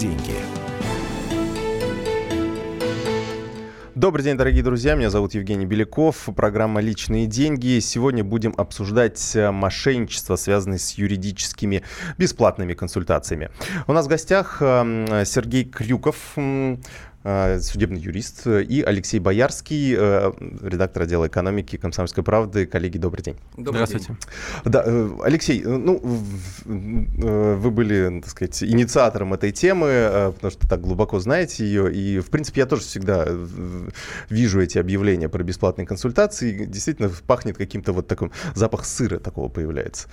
деньги». Добрый день, дорогие друзья. Меня зовут Евгений Беляков. Программа «Личные деньги». Сегодня будем обсуждать э, мошенничество, связанное с юридическими бесплатными консультациями. У нас в гостях э, Сергей Крюков, судебный юрист, и Алексей Боярский, э, редактор отдела экономики «Комсомольской правды». Коллеги, добрый день. Добрый Здравствуйте. День. Да, э, Алексей, ну, вы были, так сказать, инициатором этой темы, потому что так глубоко знаете ее, и, в принципе, я тоже всегда вижу эти объявления про бесплатные консультации, действительно пахнет каким-то вот таким, запах сыра такого появляется.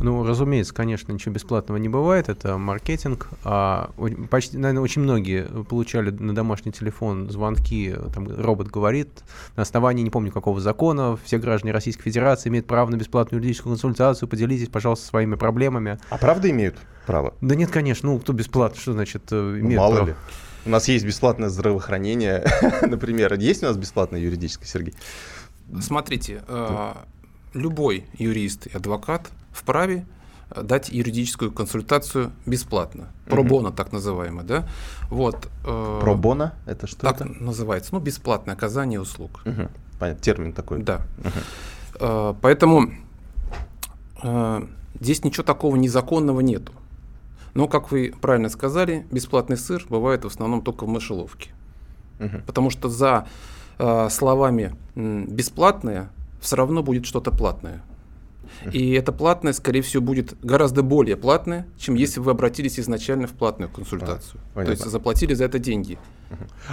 Ну, разумеется, конечно, ничего бесплатного не бывает, это маркетинг. А почти, наверное, очень многие получали на домашний телефон звонки, там робот говорит, на основании, не помню какого закона, все граждане Российской Федерации имеют право на бесплатную юридическую консультацию, поделитесь, пожалуйста, своими проблемами. А правда имеют право? Да нет, конечно, ну, кто бесплатно, что значит э, ну, имеет ну, мало право? ли. У нас есть бесплатное здравоохранение, например. Есть у нас бесплатное юридическое, Сергей? Смотрите, э, любой юрист и адвокат вправе э, дать юридическую консультацию бесплатно. Пробона, угу. так называемая, да? Вот. Э, Пробона это что? Так это? называется. Ну, бесплатное оказание услуг. Угу. Понятно. Термин такой. Да. Угу. Э, поэтому э, здесь ничего такого незаконного нету. Но, как вы правильно сказали, бесплатный сыр бывает в основном только в мышеловке. Угу. Потому что за э, словами бесплатное все равно будет что-то платное. И это платное, скорее всего, будет гораздо более платное, чем если вы обратились изначально в платную консультацию. А, То есть заплатили за это деньги.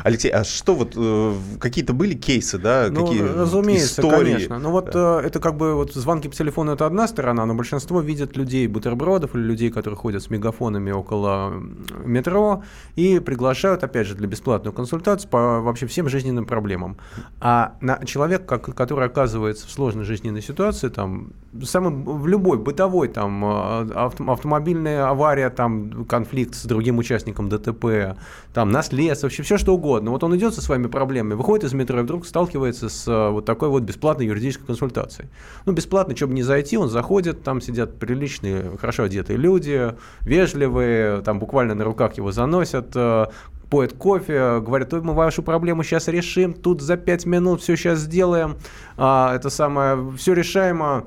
Алексей, а что вот э, какие-то были кейсы, да? Ну, какие разумеется, истории? конечно. Ну вот да. э, это как бы вот звонки по телефону это одна сторона, но большинство видят людей бутербродов или людей, которые ходят с мегафонами около метро и приглашают, опять же, для бесплатную консультацию по вообще всем жизненным проблемам. А на человек, как, который оказывается в сложной жизненной ситуации, там, самый, в любой бытовой, там, э, авто, автомобильная авария, там, конфликт с другим участником ДТП, там, наследство, вообще все что угодно. Вот он идет со своими проблемами, выходит из метро и вдруг сталкивается с э, вот такой вот бесплатной юридической консультацией. Ну, бесплатно, чтобы не зайти, он заходит, там сидят приличные, хорошо одетые люди, вежливые, там буквально на руках его заносят, э, поет кофе, говорят, мы вашу проблему сейчас решим, тут за пять минут все сейчас сделаем, а, это самое, все решаемо,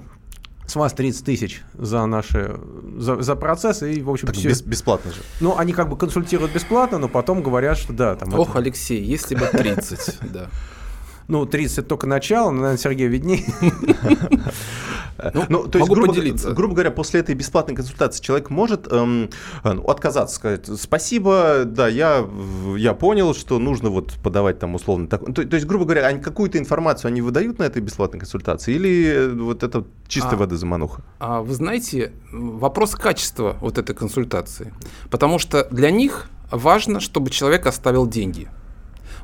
с вас 30 тысяч за наши за, за процесс и в общем так все бес, бесплатно же. Ну они как бы консультируют бесплатно, но потом говорят, что да, там. Ох, это... Алексей, если бы 30, да. Ну, 30 это только начало, но, наверное, Сергей виднее. Ну, ну, то есть, грубо, поделиться. Грубо говоря, после этой бесплатной консультации человек может эм, ну, отказаться, сказать, спасибо, да, я, я понял, что нужно вот подавать там условно. Так, то, то есть, грубо говоря, они какую-то информацию они выдают на этой бесплатной консультации или э, вот это чистой а, воды замануха? А, вы знаете, вопрос качества вот этой консультации. Потому что для них важно, чтобы человек оставил деньги –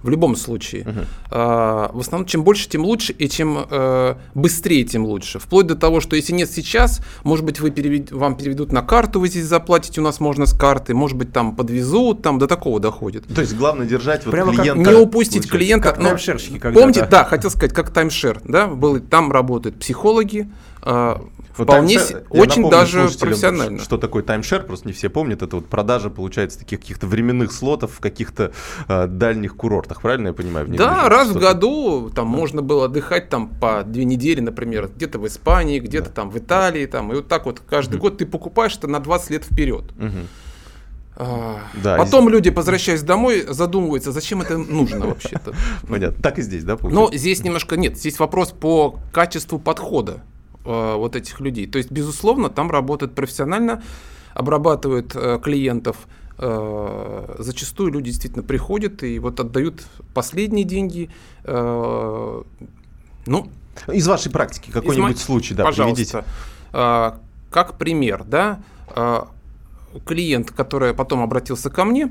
в любом случае. Uh-huh. А, в основном, чем больше, тем лучше, и чем э, быстрее, тем лучше. Вплоть до того, что если нет сейчас, может быть, вы перевед... вам переведут на карту, вы здесь заплатите, у нас можно с карты, может быть, там подвезут, там до такого доходит. То есть главное держать вот Прямо клиента. Как, не упустить клиента. Как ну, таймшерщики Помните, да, хотел сказать, как таймшер, да, был, там работают психологи, э, Вполне таймшер, очень напомню, даже профессионально. Что такое таймшер, просто не все помнят. Это вот продажа, получается, таких каких-то временных слотов в каких-то э, дальних курортах, правильно я понимаю? да, раз в году там да. можно было отдыхать там по две недели, например, где-то в Испании, где-то да. там в Италии, там, и вот так вот каждый mm. год ты покупаешь это на 20 лет вперед. Mm-hmm. Да, Потом и... люди, возвращаясь домой, задумываются, зачем это нужно вообще-то. Понятно. Так и здесь, да? Получается? Но здесь немножко нет. Здесь вопрос по качеству подхода. Э, вот этих людей. То есть, безусловно, там работают профессионально, обрабатывают э, клиентов. Э, зачастую люди действительно приходят и вот отдают последние деньги. Э, ну, из вашей практики какой-нибудь случай, да, пожалуйста. приведите. Э, как пример, да, э, клиент, который потом обратился ко мне,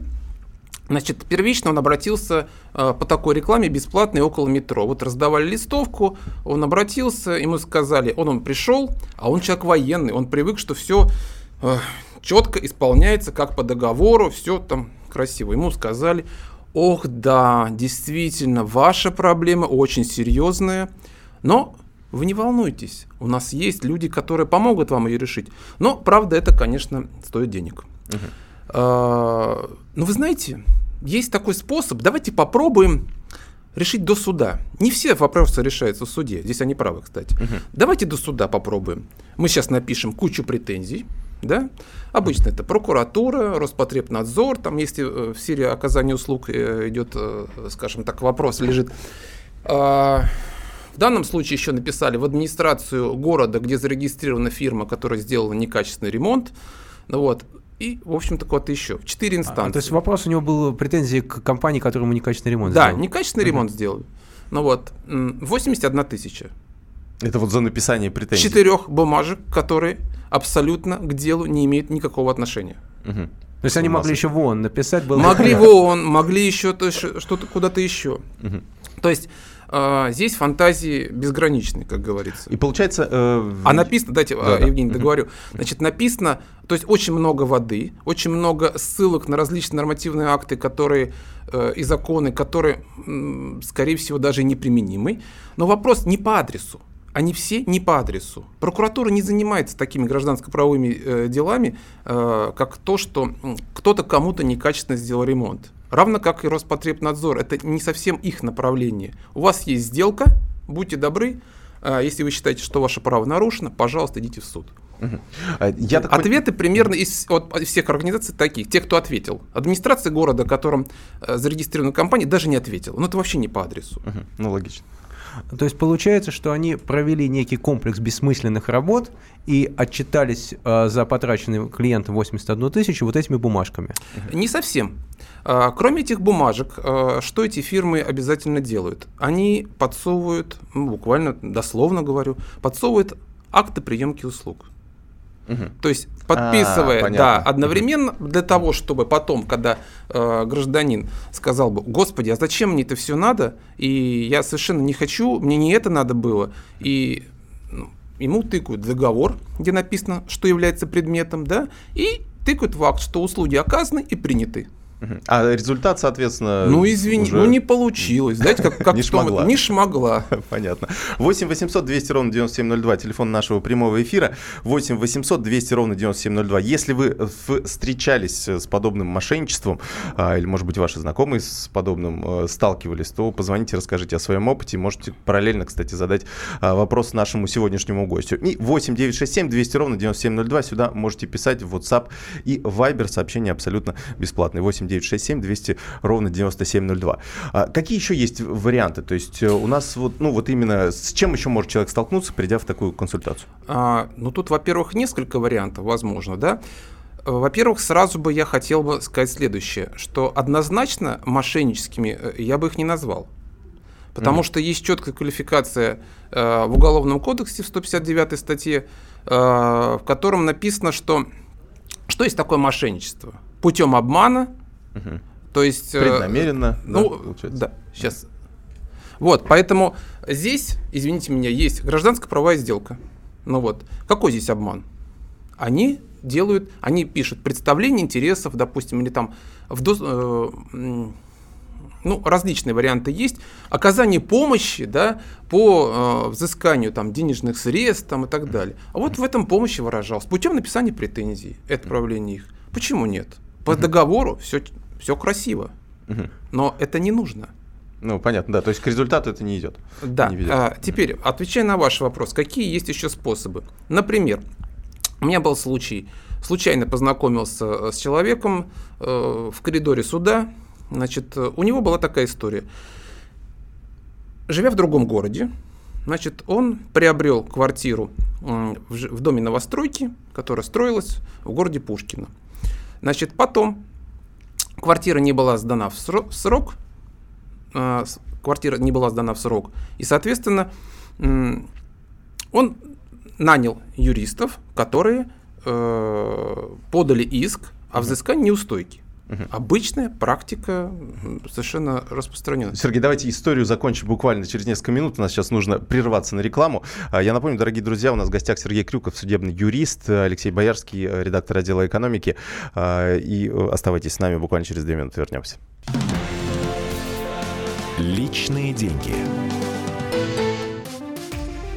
Значит, первично он обратился э, по такой рекламе бесплатной около метро. Вот раздавали листовку, он обратился, ему сказали, он, он пришел, а он человек военный, он привык, что все э, четко исполняется, как по договору, все там красиво. Ему сказали, ох, да, действительно, ваша проблема очень серьезная, но вы не волнуйтесь, у нас есть люди, которые помогут вам ее решить. Но, правда, это, конечно, стоит денег. Uh-huh. А, ну, вы знаете, есть такой способ. Давайте попробуем решить до суда. Не все вопросы решаются в суде. Здесь они правы, кстати. Угу. Давайте до суда попробуем. Мы сейчас напишем кучу претензий. Да? Обычно это прокуратура, Роспотребнадзор, там если э, в сфере оказания услуг э, идет, э, скажем так, вопрос лежит. А, в данном случае еще написали в администрацию города, где зарегистрирована фирма, которая сделала некачественный ремонт. Ну вот, и, в общем-то, куда-то еще. Четыре инстанции. А, то есть вопрос у него был претензии к компании, которому некачественный ремонт да, сделал? Да, некачественный uh-huh. ремонт сделали. Ну вот, 81 тысяча. Это вот за написание претензий? Четырех бумажек, которые абсолютно к делу не имеют никакого отношения. Угу. То есть они могли еще вон написать было. Могли вон, могли еще что-то куда-то еще. Угу. То есть а, здесь фантазии безграничны, как говорится. И получается... Э, а написано, дайте, да, Евгений, да. договорю. Значит, написано, то есть очень много воды, очень много ссылок на различные нормативные акты, которые э, и законы, которые, скорее всего, даже неприменимы. Но вопрос не по адресу. Они все не по адресу. Прокуратура не занимается такими гражданско-правовыми э, делами, э, как то, что кто-то кому-то некачественно сделал ремонт. Равно как и Роспотребнадзор. Это не совсем их направление. У вас есть сделка, будьте добры. А если вы считаете, что ваше право нарушено, пожалуйста, идите в суд. А, я так Ответы пон... примерно из от всех организаций таких. Те, кто ответил. Администрация города, которым э, зарегистрирована компания, даже не ответила. Ну, это вообще не по адресу. Ну, логично. То есть получается, что они провели некий комплекс бессмысленных работ и отчитались э, за потраченные клиентам 81 тысячу вот этими бумажками. Не совсем. А, кроме этих бумажек, а, что эти фирмы обязательно делают? Они подсовывают, ну, буквально дословно говорю, подсовывают акты приемки услуг. Угу. То есть подписывая, а, да, одновременно для того, чтобы потом, когда э, гражданин сказал бы, господи, а зачем мне это все надо, и я совершенно не хочу, мне не это надо было, и ну, ему тыкают договор, где написано, что является предметом, да, и тыкают в акт, что услуги оказаны и приняты. А результат, соответственно... Ну, извини, уже... ну не получилось. Знаете, как, как не шмогла. Не шмогла. Понятно. 8 800 200 ровно 9702, телефон нашего прямого эфира. 8 800 200 ровно 9702. Если вы встречались с подобным мошенничеством, а, или, может быть, ваши знакомые с подобным э, сталкивались, то позвоните, расскажите о своем опыте. Можете параллельно, кстати, задать а, вопрос нашему сегодняшнему гостю. И 8 967 200 ровно 9702. Сюда можете писать в WhatsApp и Viber. Сообщение абсолютно бесплатное. 8 967 200 ровно 9702. А какие еще есть варианты? То есть э, у нас вот, ну вот именно с чем еще может человек столкнуться, придя в такую консультацию? А, ну тут, во-первых, несколько вариантов возможно, да. Во-первых, сразу бы я хотел бы сказать следующее, что однозначно мошенническими э, я бы их не назвал. Потому mm что есть четкая квалификация э, в Уголовном кодексе в 159 статье, э, в котором написано, что что есть такое мошенничество? Путем обмана, Угу. То есть... Э, Преднамеренно, ну, да, получается? Да, сейчас. Вот, поэтому здесь, извините меня, есть гражданско-правовая сделка. Ну вот, какой здесь обман? Они делают, они пишут представление интересов, допустим, или там в до, э, ну, различные варианты есть. Оказание помощи, да, по э, взысканию там денежных средств там, и так далее. А вот в этом помощи выражалась путем написания претензий и отправления их. Почему нет? По договору все все красиво, угу. но это не нужно. Ну, понятно, да. То есть к результату это не идет. Да. Не а, теперь, отвечая на ваш вопрос, какие есть еще способы? Например, у меня был случай, случайно познакомился э, с человеком э, в коридоре суда. Значит, у него была такая история. Живя в другом городе, значит, он приобрел квартиру в, в доме новостройки, которая строилась в городе Пушкино. Значит, потом квартира не была сдана в срок, а, квартира не была сдана в срок, и, соответственно, он нанял юристов, которые э, подали иск о взыскании неустойки. Угу. Обычная практика совершенно распространенная. Сергей, давайте историю закончим буквально через несколько минут. У нас сейчас нужно прерваться на рекламу. А, я напомню, дорогие друзья, у нас в гостях Сергей Крюков, судебный юрист, Алексей Боярский, э, редактор отдела экономики. А, и э, оставайтесь с нами, буквально через две минуты вернемся. Личные деньги.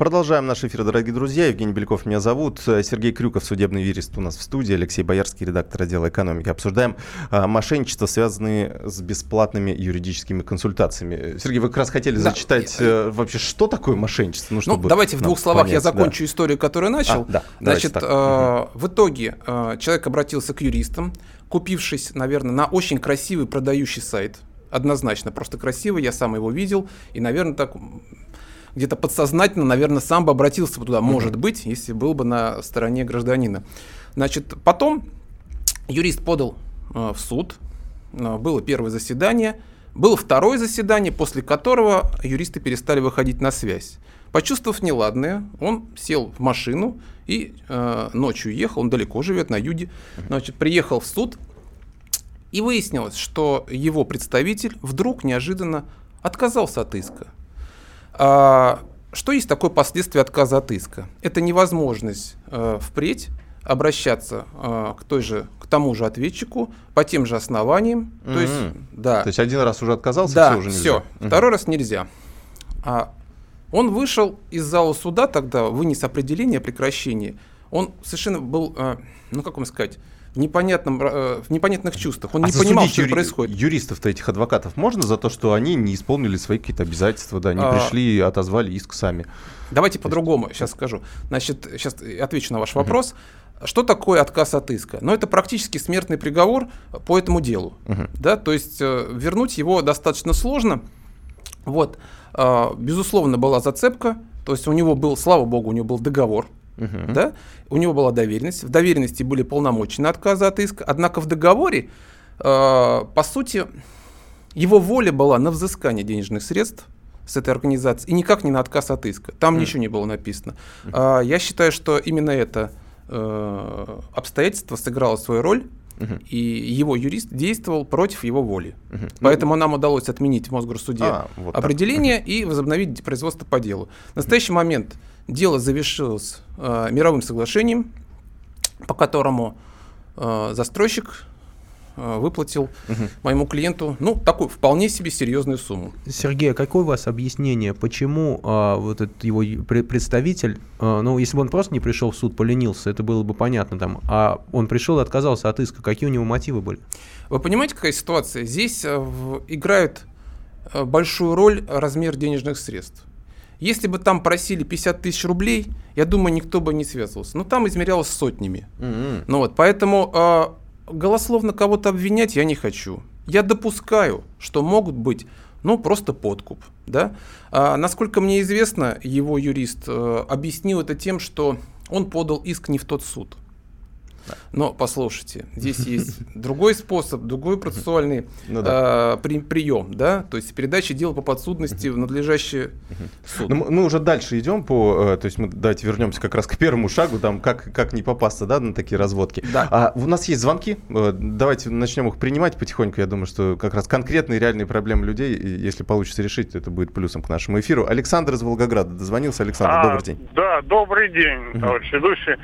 Продолжаем наш эфир, дорогие друзья. Евгений Беляков меня зовут. Сергей Крюков, судебный юрист у нас в студии. Алексей Боярский, редактор отдела экономики. Обсуждаем а, мошенничество, связанные с бесплатными юридическими консультациями. Сергей, вы как раз хотели да. зачитать а, вообще, что такое мошенничество? Ну, ну давайте в двух словах понять, я закончу да. историю, которую начал. А, да, Значит, э, в итоге э, человек обратился к юристам, купившись, наверное, на очень красивый продающий сайт. Однозначно, просто красивый, я сам его видел, и, наверное, так где-то подсознательно, наверное, сам бы обратился бы туда, может быть, если был бы на стороне гражданина. Значит, потом юрист подал э, в суд, э, было первое заседание, было второе заседание, после которого юристы перестали выходить на связь. Почувствовав неладное, он сел в машину и э, ночью ехал, он далеко живет, на юге, значит, приехал в суд, и выяснилось, что его представитель вдруг неожиданно отказался от иска. А, что есть такое последствие отказа от иска? Это невозможность э, впредь обращаться э, к той же к тому же ответчику по тем же основаниям. Mm-hmm. То есть, да. То есть один раз уже отказался, да, все уже нельзя. Все, mm-hmm. второй раз нельзя. А он вышел из зала суда тогда, вынес определение о прекращении. Он совершенно был, э, ну как вам сказать, в, непонятном, э, в непонятных чувствах. Он а не понимал, что юри- происходит. Юристов-то этих адвокатов можно за то, что они не исполнили свои какие-то обязательства, да, не а... пришли и отозвали иск сами? Давайте по-другому сейчас скажу. Значит, сейчас отвечу на ваш вопрос. Uh-huh. Что такое отказ от иска? Ну, это практически смертный приговор по этому делу. Uh-huh. Да? То есть э, вернуть его достаточно сложно. Вот. Э, безусловно, была зацепка. То есть у него был, слава богу, у него был договор Угу. Да? У него была доверенность. В доверенности были полномочия на отказ от иска. Однако в договоре, э, по сути, его воля была на взыскание денежных средств с этой организации и никак не на отказ от иска. Там mm. ничего не было написано. Mm. я считаю, что именно это э, обстоятельство сыграло свою роль. Uh-huh. И его юрист действовал против его воли. Uh-huh. Поэтому нам удалось отменить в Мосгорсуде а, вот определение uh-huh. и возобновить производство по делу. В настоящий момент Дело завершилось э, мировым соглашением, по которому э, застройщик э, выплатил угу. моему клиенту, ну, такую вполне себе серьезную сумму. Сергей, а какое у вас объяснение, почему э, вот этот его представитель, э, ну, если бы он просто не пришел в суд, поленился, это было бы понятно там, а он пришел и отказался от иска, какие у него мотивы были? Вы понимаете, какая ситуация? Здесь э, в, играет э, большую роль размер денежных средств. Если бы там просили 50 тысяч рублей, я думаю, никто бы не связывался. Но там измерялось сотнями. Mm-hmm. Ну вот, поэтому э, голословно кого-то обвинять я не хочу. Я допускаю, что могут быть ну, просто подкуп. Да? А, насколько мне известно, его юрист э, объяснил это тем, что он подал иск не в тот суд. Но послушайте, здесь есть другой способ, другой процессуальный ну, да. э, при, прием, да, то есть передача дела по подсудности в надлежащий суд. Ну, мы уже дальше идем по, э, то есть мы давайте вернемся как раз к первому шагу, там как как не попасться, да, на такие разводки. Да. А у нас есть звонки, э, давайте начнем их принимать потихоньку. Я думаю, что как раз конкретные реальные проблемы людей, если получится решить, это будет плюсом к нашему эфиру. Александр из Волгограда дозвонился. Александр, а, добрый день. Да, добрый день, товарищ ведущий.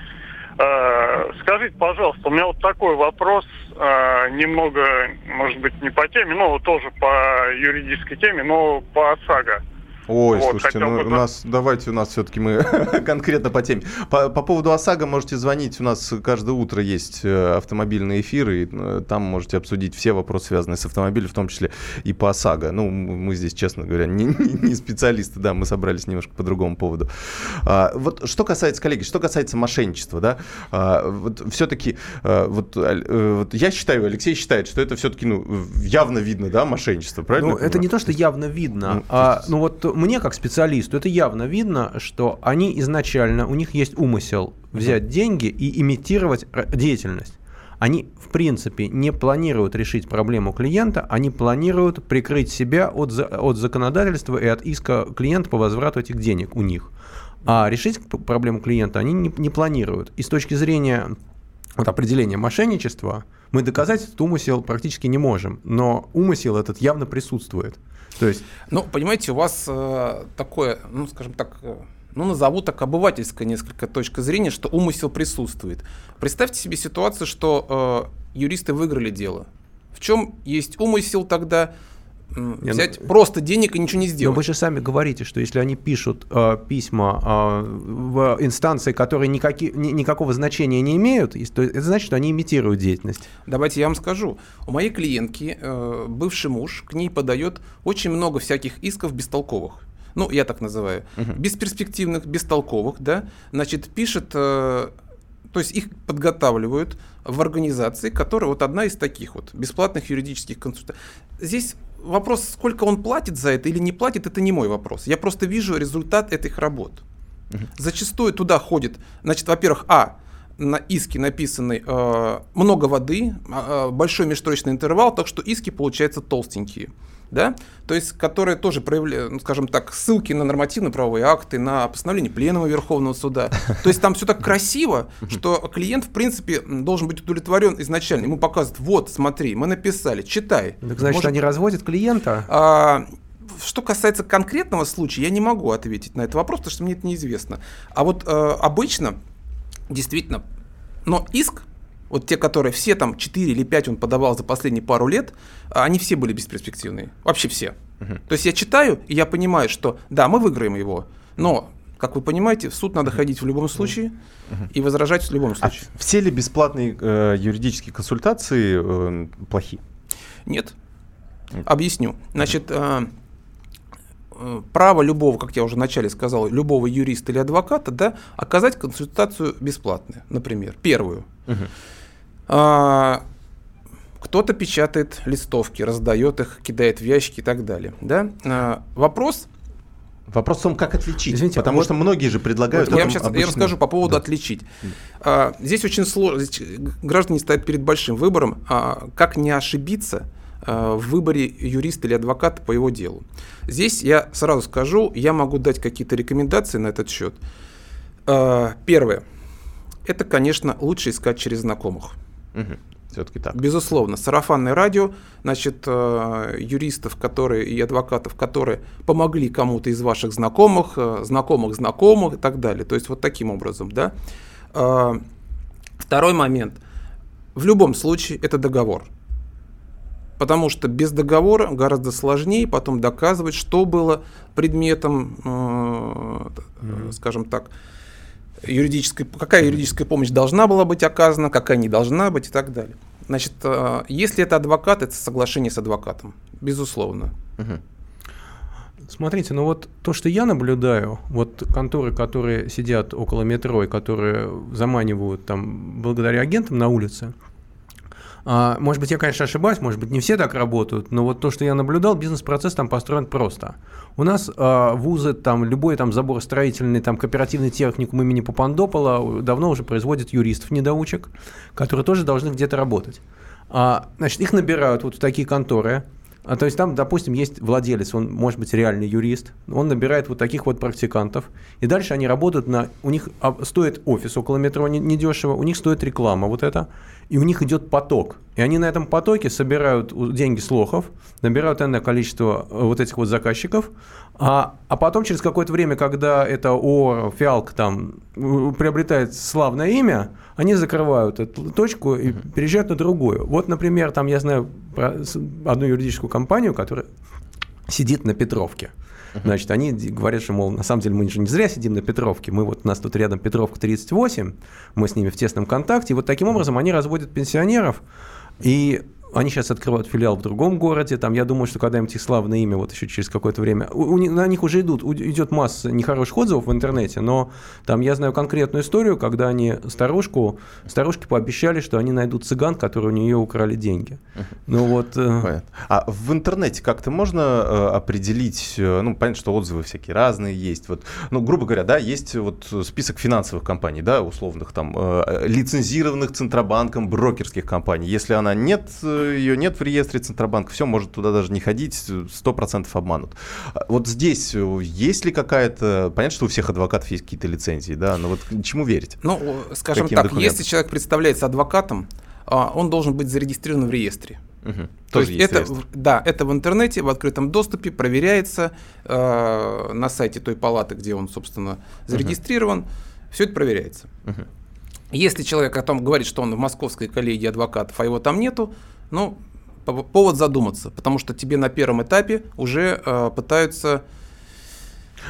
Э, скажите, пожалуйста, у меня вот такой вопрос, э, немного, может быть, не по теме, но тоже по юридической теме, но по ОСАГО. Ой, вот, слушайте, ну, бы... у нас, давайте у нас все-таки мы конкретно по теме. По, по поводу ОСАГО можете звонить, у нас каждое утро есть э, автомобильные эфиры, и э, там можете обсудить все вопросы, связанные с автомобилем, в том числе и по ОСАГО. Ну, мы здесь, честно говоря, не, не специалисты, да, мы собрались немножко по другому поводу. А, вот что касается, коллеги, что касается мошенничества, да, а, вот все-таки, а, вот, а, вот я считаю, Алексей считает, что это все-таки, ну, явно видно, да, мошенничество, правильно? Ну, это не то, что явно видно, ну, а, ну вот мне как специалисту это явно видно, что они изначально, у них есть умысел взять uh-huh. деньги и имитировать деятельность. Они, в принципе, не планируют решить проблему клиента, они планируют прикрыть себя от, от законодательства и от иска клиента по возврату этих денег у них. А решить проблему клиента они не, не планируют. И с точки зрения вот определения мошенничества, мы доказать этот умысел практически не можем, но умысел этот явно присутствует. То есть... Ну, понимаете, у вас э, такое, ну, скажем так, э, ну, назову так, обывательская несколько точка зрения, что умысел присутствует. Представьте себе ситуацию, что э, юристы выиграли дело. В чем есть умысел тогда? Взять ну, просто денег и ничего не сделать. Но вы же сами говорите, что если они пишут э, письма э, в инстанции, которые никаки, ни, никакого значения не имеют, то это значит, что они имитируют деятельность. Давайте я вам скажу. У моей клиентки э, бывший муж к ней подает очень много всяких исков бестолковых ну, я так называю, угу. бесперспективных, бестолковых, да, значит, пишет, э, то есть их подготавливают в организации, которая вот одна из таких вот бесплатных юридических консультаций. Здесь вопрос, сколько он платит за это или не платит, это не мой вопрос. Я просто вижу результат этих работ. Угу. Зачастую туда ходит, значит, во-первых, а, на иске написаны э, много воды, э, большой межстрочный интервал, так что иски получаются толстенькие да, то есть которые тоже проявляют, ну, скажем так, ссылки на нормативно-правовые акты, на постановление Пленума Верховного Суда. То есть там все так красиво, что клиент, в принципе, должен быть удовлетворен изначально. Ему показывают, вот, смотри, мы написали, читай. Так значит, Может, они разводят клиента? А, что касается конкретного случая, я не могу ответить на этот вопрос, потому что мне это неизвестно. А вот э, обычно, действительно, но иск вот те, которые все там 4 или 5 он подавал за последние пару лет, а, они все были бесперспективные. Вообще все. Угу. То есть я читаю, и я понимаю, что да, мы выиграем его, но как вы понимаете, в суд надо ходить в любом случае и возражать в любом а случае. А все ли бесплатные э, юридические консультации э, плохи? Нет. Объясню. Значит, э, э, право любого, как я уже вначале сказал, любого юриста или адвоката, да, оказать консультацию бесплатную, например, первую. uh а, кто-то печатает листовки, раздает их, кидает в ящики и так далее. Да? А, вопрос Вопрос в том, как отличить. Извините, потому вот, что многие же предлагают. Вот я, сейчас, обычно... я расскажу по поводу да. отличить. А, здесь очень сложно. Здесь граждане стоят перед большим выбором, а, как не ошибиться а, в выборе юриста или адвоката по его делу. Здесь я сразу скажу, я могу дать какие-то рекомендации на этот счет. А, первое. Это, конечно, лучше искать через знакомых. Угу. Все-таки так. Безусловно. Сарафанное радио, значит, э, юристов, которые и адвокатов, которые помогли кому-то из ваших знакомых, э, знакомых знакомых и так далее. То есть вот таким образом, да. Э, второй момент. В любом случае это договор. Потому что без договора гораздо сложнее потом доказывать, что было предметом, mm-hmm. скажем так, юридической, какая юридическая помощь должна была быть оказана, какая не должна быть и так далее. Значит, э, если это адвокат, это соглашение с адвокатом, безусловно. Угу. Смотрите, ну вот то, что я наблюдаю, вот конторы, которые сидят около метро и которые заманивают там благодаря агентам на улице, может быть, я, конечно, ошибаюсь, может быть, не все так работают, но вот то, что я наблюдал, бизнес-процесс там построен просто. У нас а, вузы, там, любой там забор строительный, там, кооперативный техникум имени Папандопола давно уже производит юристов-недоучек, которые тоже должны где-то работать. А, значит, их набирают вот в такие конторы, а, то есть там, допустим, есть владелец, он может быть реальный юрист, он набирает вот таких вот практикантов, и дальше они работают на... У них а, стоит офис около метро недешево, у них стоит реклама вот это, и у них идет поток. И они на этом потоке собирают деньги с лохов, набирают энное количество э, вот этих вот заказчиков, а, а потом через какое-то время, когда это ООО «Фиалка» там приобретает славное имя, они закрывают эту точку и переезжают на другую. Вот, например, там я знаю про одну юридическую компанию, которая сидит на Петровке. Значит, они говорят, что, мол, на самом деле мы же не зря сидим на Петровке, мы вот, у нас тут рядом Петровка 38, мы с ними в тесном контакте, и вот таким образом они разводят пенсионеров, и они сейчас открывают филиал в другом городе. Там, я думаю, что когда-нибудь их славное имя, вот еще через какое-то время, у, у, на них уже идут, идет масса нехороших отзывов в интернете, но там я знаю конкретную историю, когда они старушку, старушке пообещали, что они найдут цыган, которые у нее украли деньги. Ну вот. Э, понятно. А в интернете как-то можно э, определить, э, ну понятно, что отзывы всякие разные есть. Вот, ну грубо говоря, да, есть вот список финансовых компаний, да, условных там лицензированных центробанком брокерских компаний. Если она нет ее нет в реестре Центробанка, все, может туда даже не ходить, 100% обманут. А вот здесь есть ли какая-то... Понятно, что у всех адвокатов есть какие-то лицензии, да, но вот чему верить? Ну, скажем Каким так, документам? если человек представляется адвокатом, а, он должен быть зарегистрирован в реестре. Угу. То есть, есть это, да, это в интернете, в открытом доступе, проверяется э, на сайте той палаты, где он, собственно, зарегистрирован. Угу. Все это проверяется. Угу. Если человек о том говорит, что он в московской коллегии адвокатов, а его там нету, ну, повод задуматься, потому что тебе на первом этапе уже э, пытаются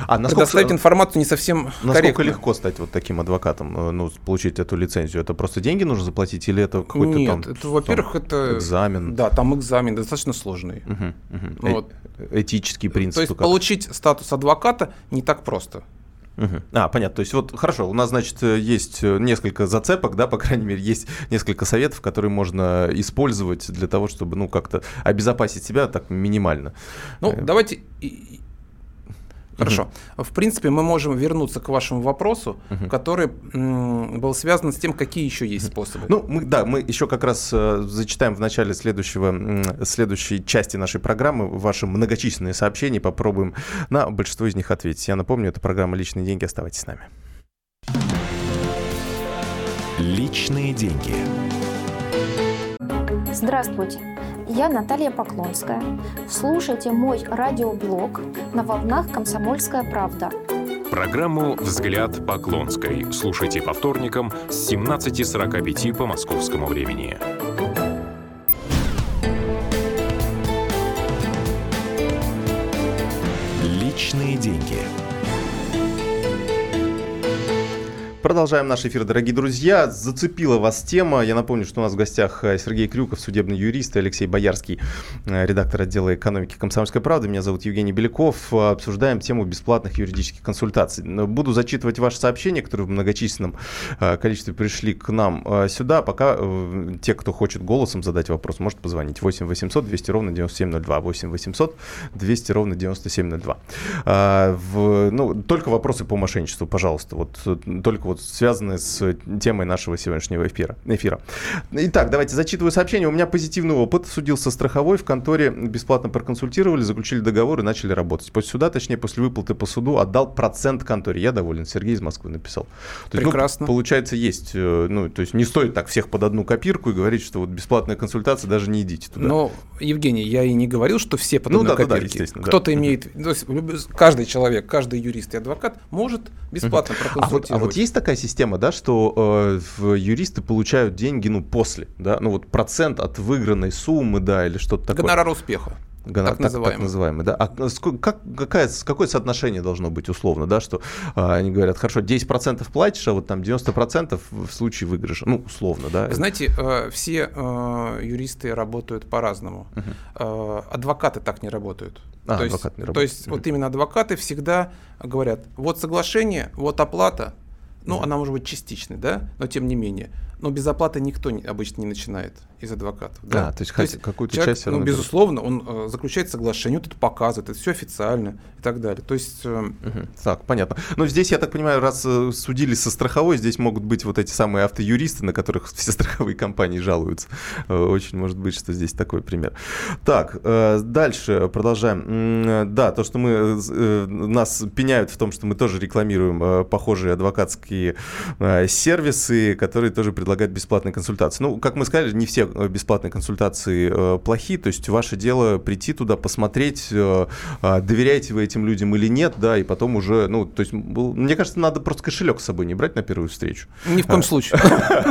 а насколько, предоставить информацию не совсем насколько корректно. легко стать вот таким адвокатом, э, ну, получить эту лицензию? Это просто деньги нужно заплатить или это какой-то Нет, там... это, во-первых, это... Экзамен? Да, там экзамен достаточно сложный. Угу, угу. Вот. Э этический принцип. То есть как? получить статус адвоката не так просто. Угу. А, понятно. То есть вот хорошо, у нас, значит, э, есть несколько зацепок, да, по крайней мере, есть несколько советов, которые можно использовать для того, чтобы, ну, как-то обезопасить себя так минимально. Ну, давайте Хорошо. Угу. В принципе, мы можем вернуться к вашему вопросу, угу. который м, был связан с тем, какие еще есть способы. Ну, мы, да, мы еще как раз э, зачитаем в начале следующего, м, следующей части нашей программы ваши многочисленные сообщения, попробуем на большинство из них ответить. Я напомню, это программа «Личные деньги». Оставайтесь с нами. Личные деньги. Здравствуйте. Я Наталья Поклонская. Слушайте мой радиоблог на волнах «Комсомольская правда». Программу «Взгляд Поклонской» слушайте по вторникам с 17.45 по московскому времени. Личные деньги. Продолжаем наш эфир, дорогие друзья. Зацепила вас тема. Я напомню, что у нас в гостях э, Сергей Крюков, судебный юрист, и Алексей Боярский, э, редактор отдела экономики «Комсомольской правды». Меня зовут Евгений Беляков. Обсуждаем тему бесплатных юридических консультаций. Буду зачитывать ваши сообщения, которые в многочисленном э, количестве пришли к нам сюда. Пока те, кто хочет голосом задать вопрос, может позвонить 8 800 200 ровно 9702. 8 800 200 ровно 9702. В, ну, только вопросы по мошенничеству, пожалуйста. Вот только вот вот связанные с темой нашего сегодняшнего эфира. эфира. Итак, давайте зачитываю сообщение. У меня позитивный опыт. Судился страховой в конторе, бесплатно проконсультировали, заключили договор и начали работать. После суда, точнее, после выплаты по суду, отдал процент конторе. Я доволен. Сергей из Москвы написал. То есть, Прекрасно. Ну, получается, есть. Э, ну, то есть не стоит так всех под одну копирку и говорить, что вот бесплатная консультация, даже не идите туда. Но, Евгений, я и не говорил, что все под ну, одной да, копирке. Да, Кто-то да. имеет, то есть, каждый человек, каждый юрист и адвокат может бесплатно проконсультировать. А вот, а вот есть такая система, да, что э, юристы получают деньги, ну, после, да, ну, вот процент от выигранной суммы, да, или что-то такое. Гонорар успеха. Гонор, так, называемый. Так, так называемый, да. А как, какая, какое соотношение должно быть условно, да, что а, они говорят, хорошо, 10% платишь, а вот там 90% в случае выигрыша, ну, условно, да. Знаете, э, все э, юристы работают по-разному. Uh-huh. Э, адвокаты так не работают. А, то есть, не работают. То есть uh-huh. вот именно адвокаты всегда говорят, вот соглашение, вот оплата, ну, она может быть частичной, да, но тем не менее. Но без оплаты никто не, обычно не начинает из адвокатов. Да, а, то есть, то есть какую-то человек, часть... Ну, безусловно, он э, заключает соглашение, вот это показывает, это все официально и так далее. То есть... Э... Угу. Так, понятно. Но здесь, я так понимаю, раз э, судили со страховой, здесь могут быть вот эти самые автоюристы, на которых все страховые компании жалуются. Э, очень может быть, что здесь такой пример. Так, э, дальше продолжаем. Э, да, то, что мы... Э, нас пеняют в том, что мы тоже рекламируем э, похожие адвокатские э, сервисы, которые тоже предлагают бесплатные консультации. Ну, как мы сказали, не все Э, бесплатные консультации э, плохи, то есть ваше дело прийти туда, посмотреть, э, э, доверяете вы этим людям или нет, да, и потом уже, ну, то есть, мне кажется, надо просто кошелек с собой не брать на первую встречу. Ни в коем случае.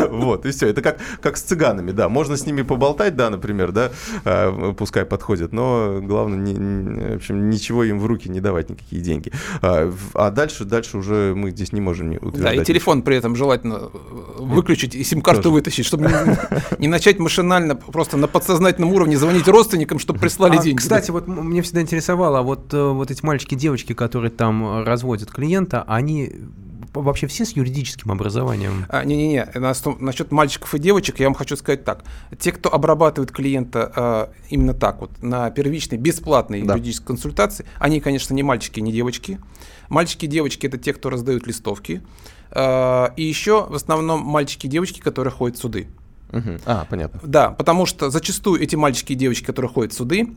Вот, и все. Это как, как с цыганами, да. Можно с ними поболтать, да, например, да, э, пускай подходят, но главное, не, в общем, ничего им в руки не давать, никакие деньги. А, а дальше, дальше уже мы здесь не можем не утверждать. Да, и телефон при этом желательно выключить и сим-карту вытащить, чтобы не, не начать машинально, просто на подсознательном уровне звонить родственникам, чтобы прислали а, деньги. Кстати, вот мне всегда интересовало, а вот, э, вот эти мальчики, девочки, которые там разводят клиента, они вообще все с юридическим образованием? А, не-не-не, насчет мальчиков и девочек я вам хочу сказать так. Те, кто обрабатывает клиента а, именно так вот, на первичной бесплатной да. юридической консультации, они, конечно, не мальчики, не девочки. Мальчики и девочки – это те, кто раздают листовки. А, и еще в основном мальчики и девочки, которые ходят в суды. Угу. А, понятно. Да, потому что зачастую эти мальчики и девочки, которые ходят в суды,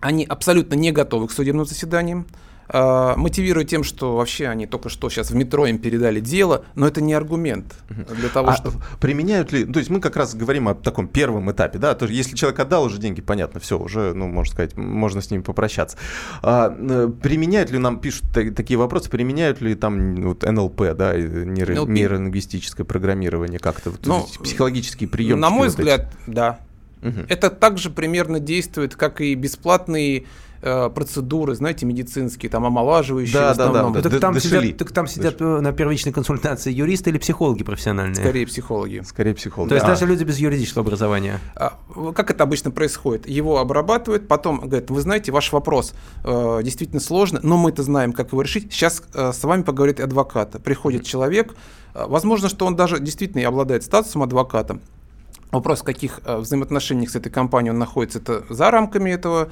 они абсолютно не готовы к судебным заседаниям. А, мотивируют тем, что вообще они только что сейчас в метро им передали дело, но это не аргумент для того, а чтобы... Применяют ли... То есть мы как раз говорим о таком первом этапе, да? То есть если человек отдал уже деньги, понятно, все, уже, ну, можно сказать, можно с ними попрощаться. А, э, применяют ли, нам пишут такие вопросы, применяют ли там вот, НЛП, да, нейро, нейролингвистическое программирование как-то, вот, ну, психологические приемы? На мой вот взгляд, эти? да. Угу. Это также примерно действует, как и бесплатные Э, процедуры, знаете, медицинские, там омолаживающие. Да, да, да, да. Так, там сидят, так там сидят Дыши. на первичной консультации юристы или психологи профессиональные? Скорее психологи. Скорее психологи. То есть а. даже люди без юридического образования. А, как это обычно происходит? Его обрабатывают, потом говорят, вы знаете, ваш вопрос э, действительно сложный, но мы-то знаем, как его решить. Сейчас э, с вами поговорит адвокат. Приходит человек, э, возможно, что он даже действительно и обладает статусом адвоката. Вопрос, в каких э, взаимоотношениях с этой компанией он находится, это за рамками этого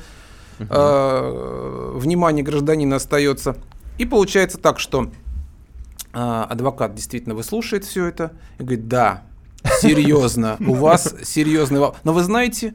угу. э, внимание гражданина остается. И получается так, что э, адвокат действительно выслушает все это и говорит, да, серьезно, у вас серьезный вопрос. Но вы знаете,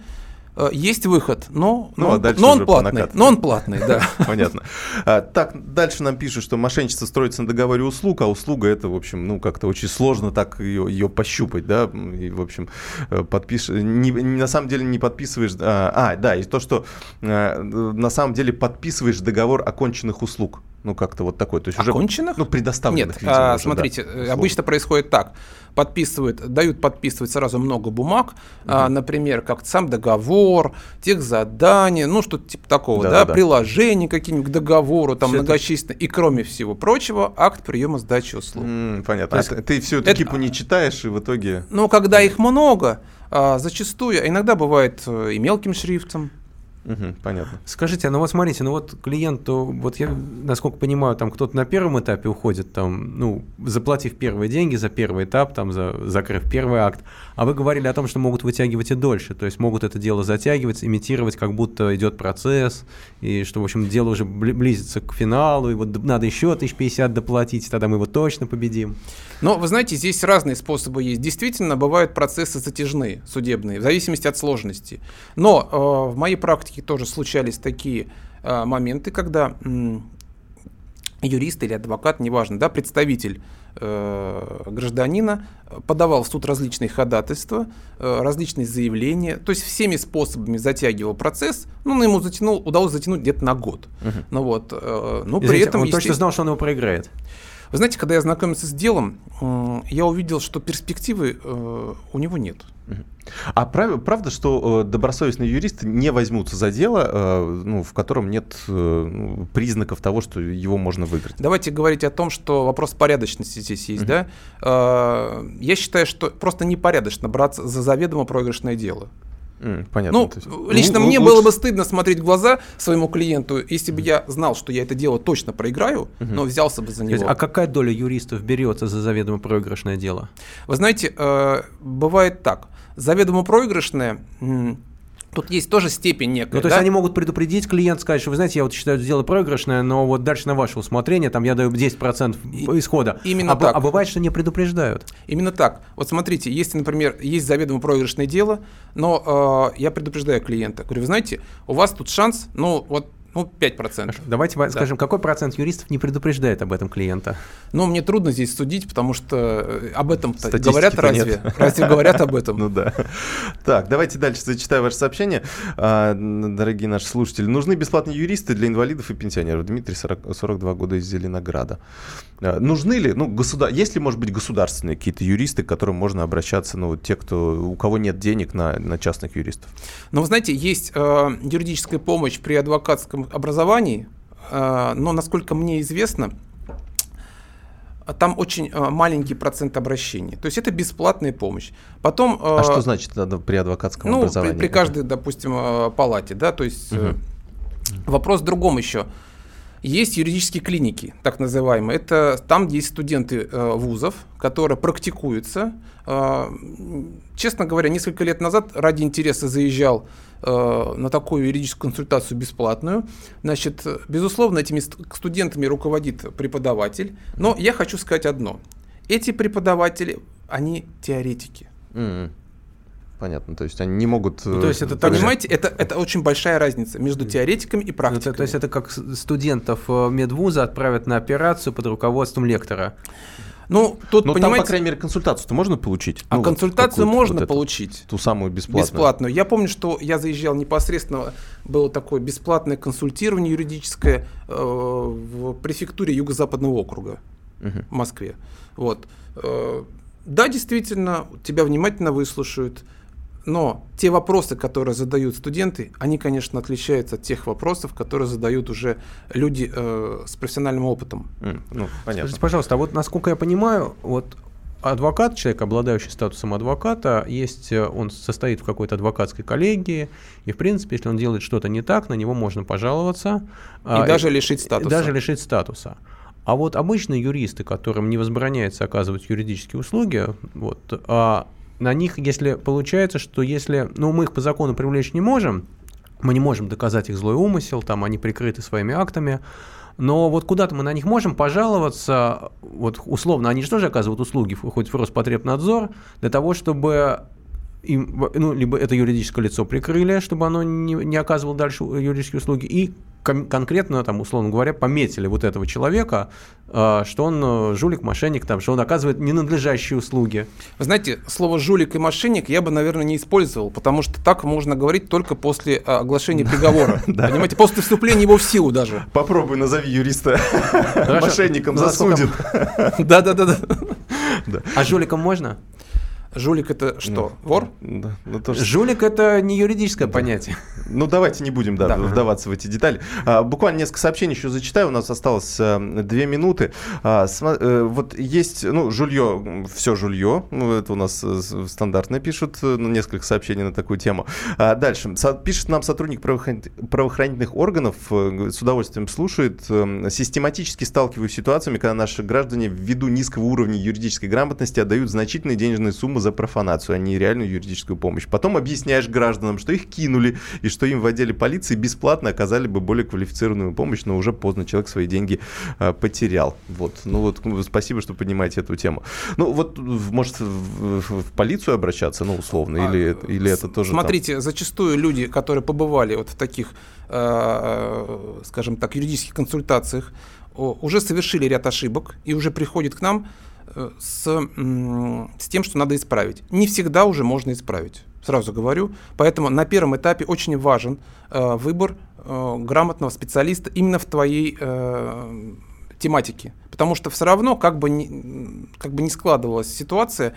есть выход, но, ну, но, а но он платный. Но он платный, да. Понятно. А, так, дальше нам пишут, что мошенничество строится на договоре услуг, а услуга это, в общем, ну, как-то очень сложно так ее, ее пощупать, да, и, в общем, э, подпиш... не, на самом деле не подписываешь... А, а, да, и то, что а, на самом деле подписываешь договор оконченных услуг. Ну, как-то вот такой. То есть Оконченных? Уже, ну, предоставленных. Нет, видимо, а, уже, смотрите, да, обычно происходит так. Подписывают, дают подписывать сразу много бумаг, угу. а, например, как сам договор, тех задания, ну, что-то типа такого, да, да, да. приложения какие-нибудь к договору, там все многочисленные. Это... И кроме всего прочего, акт приема сдачи услуг. М-м, понятно. есть, а ты всю эту это... кипу не читаешь, и в итоге... Ну, когда их много, а, зачастую, иногда бывает э, и мелким шрифтом, Угу, понятно. Скажите, а ну вот смотрите, ну вот клиенту, вот я, насколько понимаю, там кто-то на первом этапе уходит, там, ну, заплатив первые деньги за первый этап, там, за, закрыв первый акт, а вы говорили о том, что могут вытягивать и дольше, то есть могут это дело затягивать, имитировать, как будто идет процесс, и что, в общем, дело уже близится к финалу, и вот надо еще 1050 доплатить, тогда мы его точно победим. Но, вы знаете, здесь разные способы есть. Действительно, бывают процессы затяжные, судебные, в зависимости от сложности. Но э, в моей практике тоже случались такие э, моменты, когда э, юрист или адвокат, неважно, да, представитель э, гражданина подавал в суд различные ходатайства, э, различные заявления, то есть всеми способами затягивал процесс, ну, но ему затянул, удалось затянуть где-то на год. Угу. Ну вот, э, но Извините, при этом... Он точно знал, что он его проиграет. Вы знаете, когда я знакомился с делом, я увидел, что перспективы э, у него нет. А прав, правда, что э, добросовестные юристы не возьмутся за дело, э, ну, в котором нет ну, признаков того, что его можно выиграть? Давайте говорить о том, что вопрос порядочности здесь есть. Uh-huh. Да? Я считаю, что просто непорядочно браться за заведомо проигрышное дело. Mm, понятно. Ну, есть, лично мне лучше... было бы стыдно смотреть в глаза своему клиенту, если бы я знал, что я это дело точно проиграю, mm-hmm. но взялся бы за него. А какая доля юристов берется за заведомо проигрышное дело? Вы знаете, э, бывает так. Заведомо проигрышное Тут есть тоже степень некая. Ну, то есть они могут предупредить клиента, сказать, что вы знаете, я вот считаю дело проигрышное, но вот дальше на ваше усмотрение, там я даю 10% исхода. Именно а, так. А бывает, что не предупреждают. Именно так. Вот смотрите, если, например, есть заведомо проигрышное дело, но э, я предупреждаю клиента, говорю, вы знаете, у вас тут шанс, ну вот ну, 5%. Хорошо. Давайте да. скажем, какой процент юристов не предупреждает об этом клиента? Ну, мне трудно здесь судить, потому что э, об этом говорят разве? Нет. Разве говорят об этом? Ну да. Так, давайте дальше зачитаю ваше сообщение. А, дорогие наши слушатели, нужны бесплатные юристы для инвалидов и пенсионеров. Дмитрий, 40, 42 года из Зеленограда. А, нужны ли, ну, государ... есть ли, может быть, государственные какие-то юристы, к которым можно обращаться, ну, те, кто, у кого нет денег на, на частных юристов? Ну, вы знаете, есть э, юридическая помощь при адвокатском образовании, э, но, насколько мне известно, там очень э, маленький процент обращений. То есть это бесплатная помощь. Потом, а что значит при адвокатском ну, образовании? При, при каждой, допустим, палате, да, то есть угу. вопрос в другом еще. Есть юридические клиники, так называемые. Это там, где есть студенты э, вузов, которые практикуются. Э, честно говоря, несколько лет назад ради интереса заезжал э, на такую юридическую консультацию бесплатную. Значит, безусловно, этими студентами руководит преподаватель. Но я хочу сказать одно. Эти преподаватели, они теоретики. Mm-hmm. Понятно. То есть они не могут... Ну, то есть это, понимаете, это, это очень большая разница между теоретиком и практикой. Ну, то, есть это как студентов медвуза отправят на операцию под руководством лектора. Ну, тут, Но понимаете... там, по крайней мере, консультацию-то можно получить? А ну, консультацию вот можно вот получить. Ту самую бесплатную. Бесплатную. Я помню, что я заезжал непосредственно, было такое бесплатное консультирование юридическое э, в префектуре Юго-Западного округа угу. в Москве. Вот. Э, да, действительно, тебя внимательно выслушают. Но те вопросы, которые задают студенты, они, конечно, отличаются от тех вопросов, которые задают уже люди э, с профессиональным опытом. Mm, ну, понятно. Скажите, пожалуйста, а вот насколько я понимаю, вот адвокат, человек, обладающий статусом адвоката, есть, э, он состоит в какой-то адвокатской коллегии, и, в принципе, если он делает что-то не так, на него можно пожаловаться. И а, даже лишить статуса. Даже лишить статуса. А вот обычные юристы, которым не возбраняется оказывать юридические услуги, вот, а на них, если получается, что если, ну, мы их по закону привлечь не можем, мы не можем доказать их злой умысел, там они прикрыты своими актами, но вот куда-то мы на них можем пожаловаться, вот условно, они же тоже оказывают услуги, хоть в Роспотребнадзор, для того, чтобы им, ну, либо это юридическое лицо прикрыли, чтобы оно не, не оказывало дальше юридические услуги, и кон- конкретно, там, условно говоря, пометили вот этого человека, э, что он э, жулик, мошенник, там, что он оказывает ненадлежащие услуги. Вы знаете, слово «жулик» и «мошенник» я бы, наверное, не использовал, потому что так можно говорить только после э, оглашения приговора. Понимаете, после вступления его в силу даже. Попробуй, назови юриста мошенником, засудит. Да-да-да. А жуликом можно? Жулик это что? Ну, Вор? Да, ну, тоже... Жулик это не юридическое да. понятие. Ну давайте не будем да, да. вдаваться в эти детали. А, буквально несколько сообщений еще зачитаю. У нас осталось а, две минуты. А, см, а, вот есть, ну, жулье, все жулье. Ну, это у нас э, стандартно пишут. Ну, несколько сообщений на такую тему. А, дальше. Со, пишет нам сотрудник правоохранительных органов, с удовольствием слушает. Систематически сталкиваюсь с ситуациями, когда наши граждане ввиду низкого уровня юридической грамотности отдают значительные денежные суммы сумму за профанацию, а не реальную юридическую помощь. Потом объясняешь гражданам, что их кинули, и что им в отделе полиции бесплатно оказали бы более квалифицированную помощь, но уже поздно человек свои деньги э, потерял. Вот. Ну вот, ну, спасибо, что поднимаете эту тему. Ну вот, может, в, в, полицию обращаться, ну, условно, а, или, или это тоже... Смотрите, там... зачастую люди, которые побывали вот в таких, э, скажем так, юридических консультациях, уже совершили ряд ошибок и уже приходят к нам Э, с, с тем, что надо исправить. Не всегда уже можно исправить, сразу говорю. Поэтому на первом этапе очень важен э, выбор э, грамотного специалиста именно в твоей э, тематике. Потому что все равно, как бы, не, как бы не складывалась ситуация,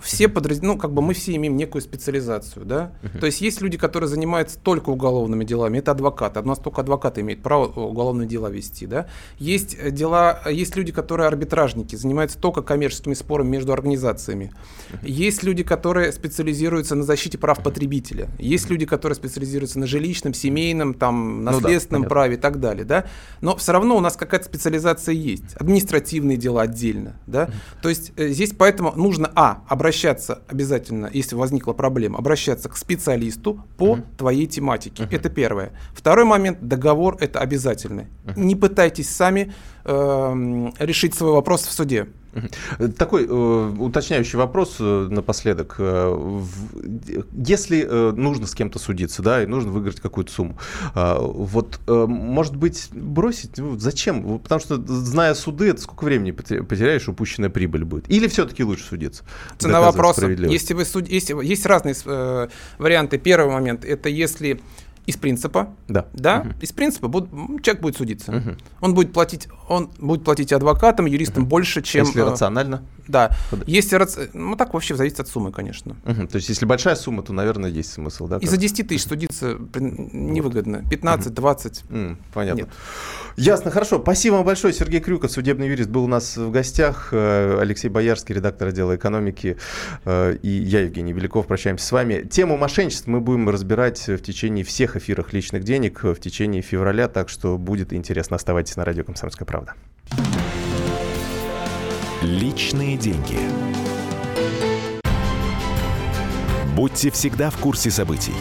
все подразделения, ну, как бы мы все имеем некую специализацию, да. Uh-huh. То есть есть люди, которые занимаются только уголовными делами, это адвокаты. У нас только адвокаты имеют право уголовные дела вести, да. Есть э, дела, есть люди, которые арбитражники, занимаются только коммерческими спорами между организациями. Uh-huh. Есть люди, которые специализируются на защите прав потребителя. Есть люди, которые специализируются на жилищном, семейном, там, наследственном ну, да, праве и так далее, да. Но все равно у нас какая-то специализация есть. Административные дела отдельно, да. Uh-huh. То есть э, здесь поэтому нужно, а, обращаться обращаться обязательно, если возникла проблема, обращаться к специалисту по uh-huh. твоей тематике. Uh-huh. Это первое. Второй момент, договор это обязательный. Uh-huh. Не пытайтесь сами э, решить свой вопрос в суде. Такой э, уточняющий вопрос э, напоследок. Э, в, если э, нужно с кем-то судиться, да, и нужно выиграть какую-то сумму, э, вот, э, может быть, бросить? Ну, зачем? Потому что, зная суды, это сколько времени потеряешь, упущенная прибыль будет? Или все-таки лучше судиться? Цена вопроса. Если вы суд... если... Есть разные э, варианты. Первый момент – это если из принципа. Да. Да. Угу. Из принципа буд, человек будет судиться. Угу. Он будет платить, он будет платить адвокатам, юристам угу. больше, чем. Если э, рационально. Да. Под... Если раци... ну так вообще зависит от суммы, конечно. Угу. То есть если большая сумма, то, наверное, есть смысл, да? И за 10 тысяч судиться невыгодно. 15, 20. Угу. Понятно. Нет. Ясно, хорошо. Спасибо вам большое. Сергей Крюков, судебный юрист, был у нас в гостях. Э, Алексей Боярский, редактор отдела экономики. Э, и я, Евгений Беляков, прощаемся с вами. Тему мошенничества мы будем разбирать в течение всех эфирах личных денег в течение февраля, так что будет интересно. Оставайтесь на радио «Комсомольская правда». Личные деньги. Будьте всегда в курсе событий.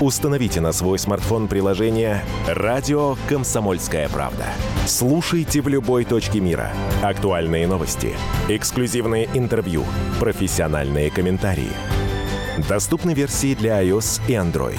Установите на свой смартфон приложение «Радио Комсомольская правда». Слушайте в любой точке мира. Актуальные новости, эксклюзивные интервью, профессиональные комментарии – Доступны версии для iOS и Android.